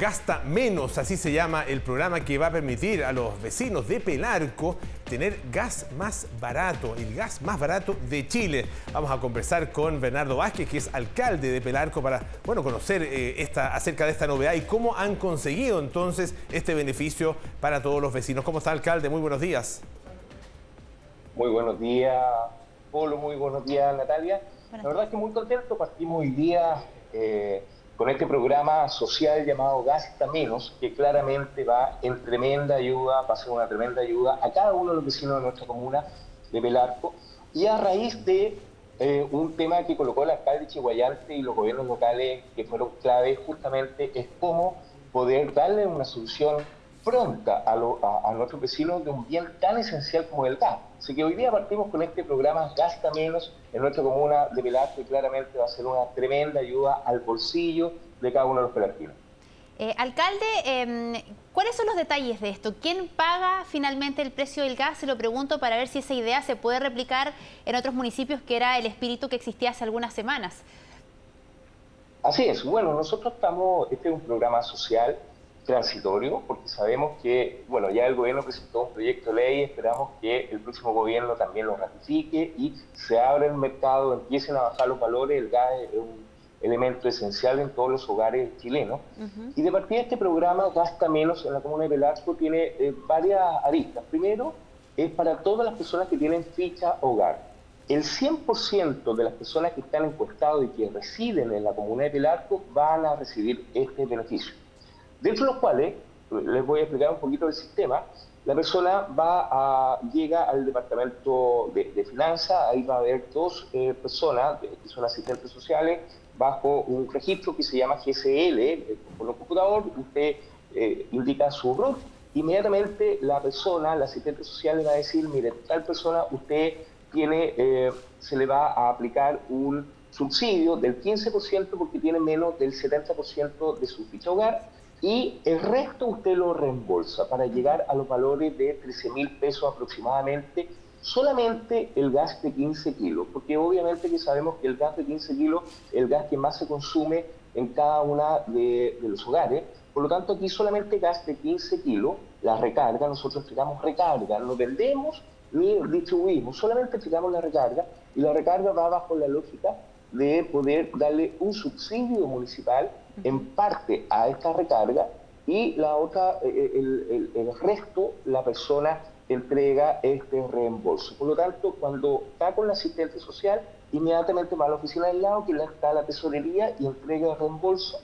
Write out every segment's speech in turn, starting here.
Gasta Menos, así se llama el programa que va a permitir a los vecinos de Pelarco tener gas más barato, el gas más barato de Chile. Vamos a conversar con Bernardo Vázquez, que es alcalde de Pelarco, para bueno, conocer eh, esta, acerca de esta novedad y cómo han conseguido entonces este beneficio para todos los vecinos. ¿Cómo está, alcalde? Muy buenos días. Muy buenos días, Polo. Muy buenos días, Natalia. La verdad es que muy contento. Partimos hoy día eh, con este programa social llamado Gasta Menos, que claramente va en tremenda ayuda, va a ser una tremenda ayuda a cada uno de los vecinos de nuestra comuna de Belarco, y a raíz de eh, un tema que colocó el alcalde Chihuayante y los gobiernos locales que fueron clave justamente es cómo poder darle una solución pronta a, nuestros vecinos de un bien tan esencial como el gas. Así que hoy día partimos con este programa Gasta Menos en nuestra comuna de Velasco y claramente va a ser una tremenda ayuda al bolsillo de cada uno de los pelarquinos. Eh, alcalde, em, ¿cuáles son los detalles de esto? ¿Quién paga finalmente el precio del gas? Se lo pregunto para ver si esa idea se puede replicar en otros municipios, que era el espíritu que existía hace algunas semanas. Así es. Bueno, nosotros estamos, este es un programa social transitorio, porque sabemos que, bueno, ya el gobierno presentó un proyecto de ley, esperamos que el próximo gobierno también lo ratifique y se abra el mercado, empiecen a bajar los valores, el gas es un elemento esencial en todos los hogares chilenos. Y de partida este programa Gasta Menos en la comuna de Velasco tiene eh, varias aristas. Primero, es para todas las personas que tienen ficha hogar. El 100% de las personas que están encuestadas y que residen en la comuna de Velasco van a recibir este beneficio dentro de los cuales, les voy a explicar un poquito el sistema, la persona va llega al departamento de, finanzas, ahí va a haber dos eh, personas que son asistentes sociales bajo un registro que se llama GSL, eh, por el computador, usted eh, indica su rol, inmediatamente la persona, el asistente social le va a decir, mire, tal persona, usted tiene, se le va a aplicar un subsidio del 15% porque tiene menos del 70% de su ficha hogar, y el resto usted lo reembolsa para llegar a los valores de 13 mil pesos aproximadamente, solamente el gas de 15 kilos, porque obviamente que sabemos que el gas de 15 kilos es el gas que más se consume en cada una de, los hogares, por lo tanto aquí solamente gas de 15 kilos, la recarga, nosotros entregamos recarga, no vendemos ni distribuimos, solamente entregamos la recarga y la recarga va bajo la lógica de poder darle un subsidio municipal en parte a esta recarga y la otra, eh, eh, el, resto, la persona entrega este reembolso. Por lo tanto, cuando está con la asistente social, inmediatamente va a la oficina del lado, que está la tesorería y entrega el reembolso,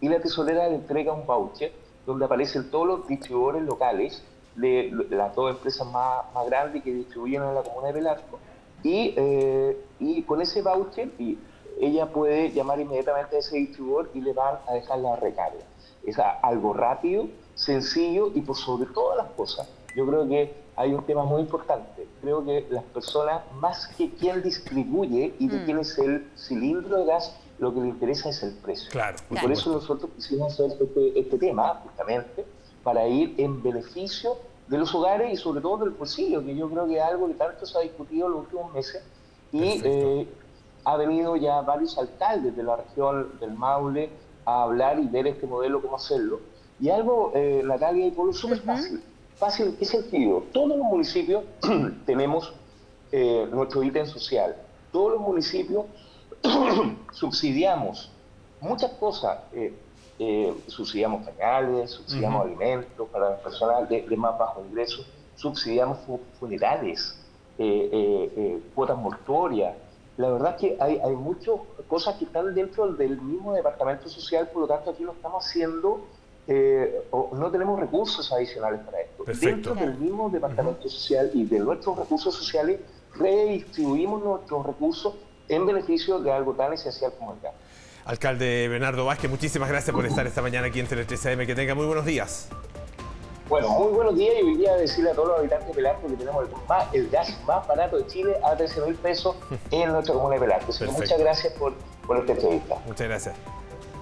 y la tesorera le entrega un voucher donde aparecen todos los distribuidores locales de las dos empresas más, grandes que distribuyen en la comuna de Velasco. Y, eh, y con ese voucher, y ella puede llamar inmediatamente a ese distribuidor y le van a dejar la recarga. Es algo rápido, sencillo y por sobre todas las cosas, yo creo que hay un tema muy importante. Creo que las personas, más que quien distribuye y de mm. quién es el cilindro de gas, lo que le interesa es el precio. Claro, y por eso nosotros quisimos hacer este, este, tema, justamente, para ir en beneficio de los hogares y sobre todo del bolsillo, que yo creo que es algo que tanto se ha discutido en los últimos meses. Y ha venido ya varios alcaldes de la región del Maule a hablar y ver este modelo, cómo hacerlo. Y algo, eh, Natalia y Polo, súper fácil. Fácil, ¿en qué sentido? Todos los municipios tenemos eh, nuestro ítem social. Todos los municipios subsidiamos muchas cosas. Eh, eh, subsidiamos pañales, subsidiamos alimentos para las personas de, más bajo ingreso, subsidiamos funerales, cuotas mortuorias, la verdad es que hay, hay muchas cosas que están dentro del mismo departamento social, por lo tanto aquí lo estamos haciendo, eh, no tenemos recursos adicionales para esto. Dentro del mismo departamento social y de nuestros recursos sociales, redistribuimos nuestros recursos en beneficio de algo tan esencial como el gas. Alcalde Bernardo Vázquez, muchísimas gracias por estar esta mañana aquí en Tele 13 AM. Que tenga muy buenos días. Bueno, muy buenos días y hoy día decirle a todos los habitantes de Pelarco que tenemos el, gas más barato de Chile a 13 mil pesos en nuestra comuna de Pelarco. Así que muchas gracias por, por esta entrevista. Muchas gracias.